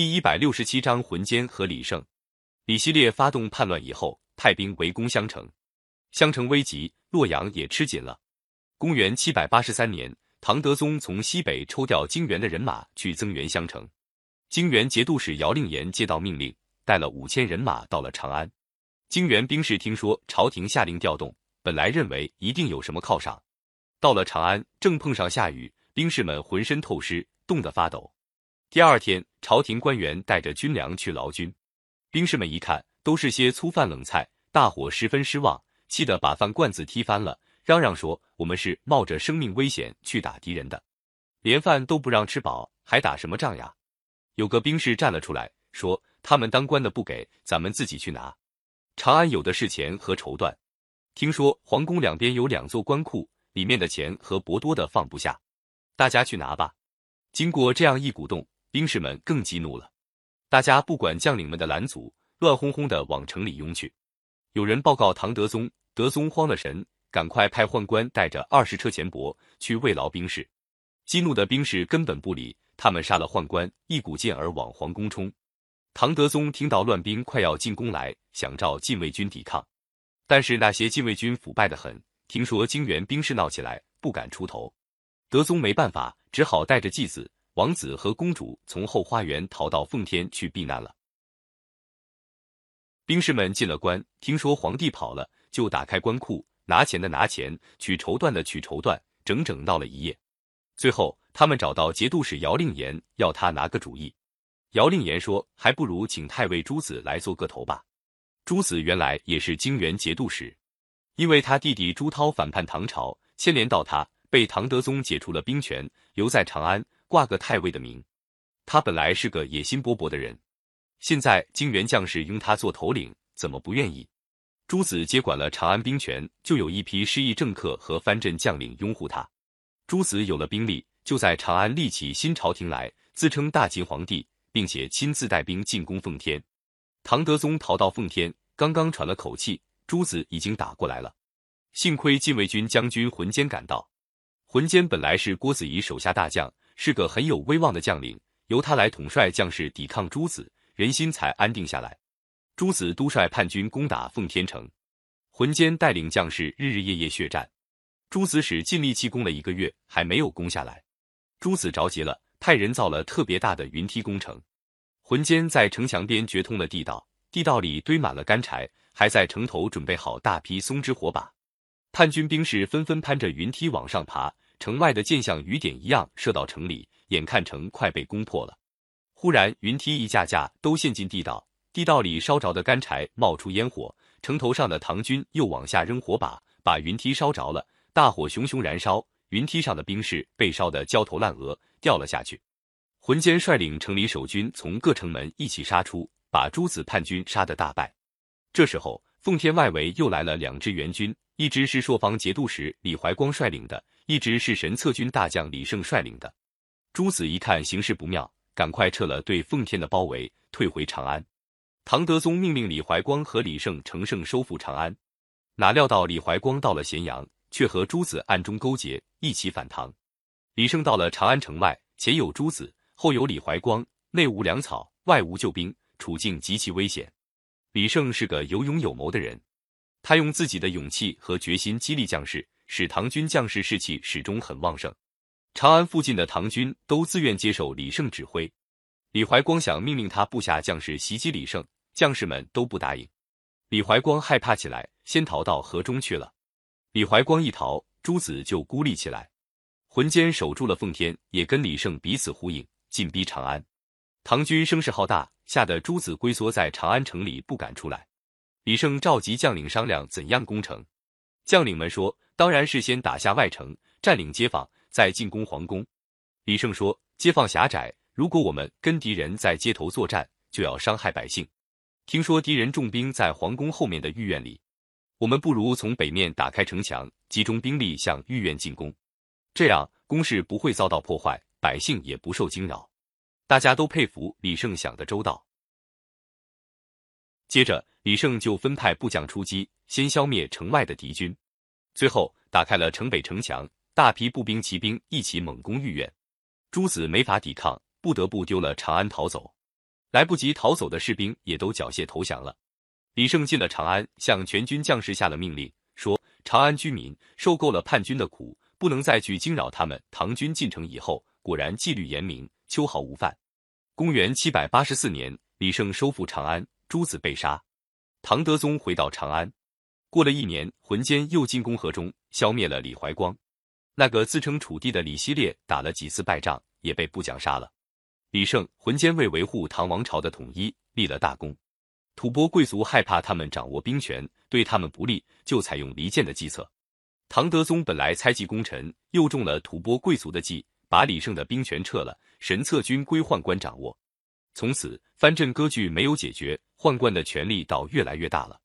第一百六十七章浑奸和李胜。李希烈发动叛乱以后，派兵围攻襄城，襄城危急，洛阳也吃紧了。公元七百八十三年，唐德宗从西北抽调泾原的人马去增援襄城。泾原节度使姚令言接到命令，带了五千人马到了长安。泾原兵士听说朝廷下令调动，本来认为一定有什么犒赏，到了长安正碰上下雨，兵士们浑身透湿，冻得发抖。第二天，朝廷官员带着军粮去劳军，兵士们一看，都是些粗饭冷菜，大伙十分失望，气得把饭罐子踢翻了，嚷嚷说：“我们是冒着生命危险去打敌人的，连饭都不让吃饱，还打什么仗呀？”有个兵士站了出来，说：“他们当官的不给，咱们自己去拿。长安有的是钱和绸缎，听说皇宫两边有两座官库，里面的钱和帛多的放不下，大家去拿吧。”经过这样一鼓动。兵士们更激怒了，大家不管将领们的拦阻，乱哄哄的往城里拥去。有人报告唐德宗，德宗慌了神，赶快派宦官带着二十车钱帛去慰劳兵士。激怒的兵士根本不理他们，杀了宦官，一股劲儿往皇宫冲。唐德宗听到乱兵快要进宫来，想召禁卫军抵抗，但是那些禁卫军腐败的很，听说泾原兵士闹起来，不敢出头。德宗没办法，只好带着继子。王子和公主从后花园逃到奉天去避难了。兵士们进了关，听说皇帝跑了，就打开官库，拿钱的拿钱，取绸缎的取绸缎，整整闹了一夜。最后，他们找到节度使姚令言，要他拿个主意。姚令言说：“还不如请太尉朱子来做个头吧。”朱子原来也是泾原节度使，因为他弟弟朱涛反叛唐朝，牵连到他，被唐德宗解除了兵权，留在长安。挂个太尉的名，他本来是个野心勃勃的人，现在泾原将士拥他做头领，怎么不愿意？朱子接管了长安兵权，就有一批失意政客和藩镇将领拥护他。朱子有了兵力，就在长安立起新朝廷来，自称大秦皇帝，并且亲自带兵进攻奉天。唐德宗逃到奉天，刚刚喘了口气，朱子已经打过来了。幸亏禁卫军将军浑坚赶到，浑坚本来是郭子仪手下大将。是个很有威望的将领，由他来统帅将士抵抗朱子，人心才安定下来。朱子督率叛军攻打奉天城，浑坚带领将士日日夜夜血战。朱子使尽力气攻了一个月，还没有攻下来。朱子着急了，派人造了特别大的云梯攻城。浑坚在城墙边掘通了地道，地道里堆满了干柴，还在城头准备好大批松枝火把。叛军兵士纷纷攀着云梯往上爬。城外的箭像雨点一样射到城里，眼看城快被攻破了。忽然，云梯一架架都陷进地道，地道里烧着的干柴冒出烟火，城头上的唐军又往下扔火把，把云梯烧着了。大火熊熊燃烧，云梯上的兵士被烧得焦头烂额，掉了下去。浑坚率领城里守军从各城门一起杀出，把诸子叛军杀得大败。这时候，奉天外围又来了两支援军，一支是朔方节度使李怀光率领的。一直是神策军大将李胜率领的，朱子一看形势不妙，赶快撤了对奉天的包围，退回长安。唐德宗命令李怀光和李胜乘胜收复长安，哪料到李怀光到了咸阳，却和朱子暗中勾结，一起反唐。李胜到了长安城外，前有朱子，后有李怀光，内无粮草，外无救兵，处境极其危险。李胜是个有勇有谋的人，他用自己的勇气和决心激励将士。使唐军将士士气始终很旺盛，长安附近的唐军都自愿接受李胜指挥。李怀光想命令他部下将士袭击李胜，将士们都不答应。李怀光害怕起来，先逃到河中去了。李怀光一逃，朱子就孤立起来。浑坚守住了奉天，也跟李胜彼此呼应，进逼长安。唐军声势浩大，吓得朱子龟缩在长安城里不敢出来。李胜召集将领商量怎样攻城。将领们说。当然是先打下外城，占领街坊，再进攻皇宫。李胜说：“街坊狭窄，如果我们跟敌人在街头作战，就要伤害百姓。听说敌人重兵在皇宫后面的御苑里，我们不如从北面打开城墙，集中兵力向御苑进攻，这样攻势不会遭到破坏，百姓也不受惊扰。”大家都佩服李胜想的周到。接着，李胜就分派部将出击，先消灭城外的敌军。最后打开了城北城墙，大批步兵、骑兵一起猛攻御苑，朱子没法抵抗，不得不丢了长安逃走。来不及逃走的士兵也都缴械投降了。李胜进了长安，向全军将士下了命令，说：“长安居民受够了叛军的苦，不能再去惊扰他们。”唐军进城以后，果然纪律严明，秋毫无犯。公元七百八十四年，李胜收复长安，朱子被杀。唐德宗回到长安，过了一年，浑坚又进攻河中，消灭了李怀光。那个自称楚帝的李希烈打了几次败仗，也被部将杀了。李胜、浑坚为维护唐王朝的统一立了大功。吐蕃贵族害怕他们掌握兵权，对他们不利，就采用离间的计策。唐德宗本来猜忌功臣，又中了吐蕃贵族的计，把李胜的兵权撤了，神策军归宦官掌握。从此藩镇割据没有解决，宦官的权力倒越来越大了。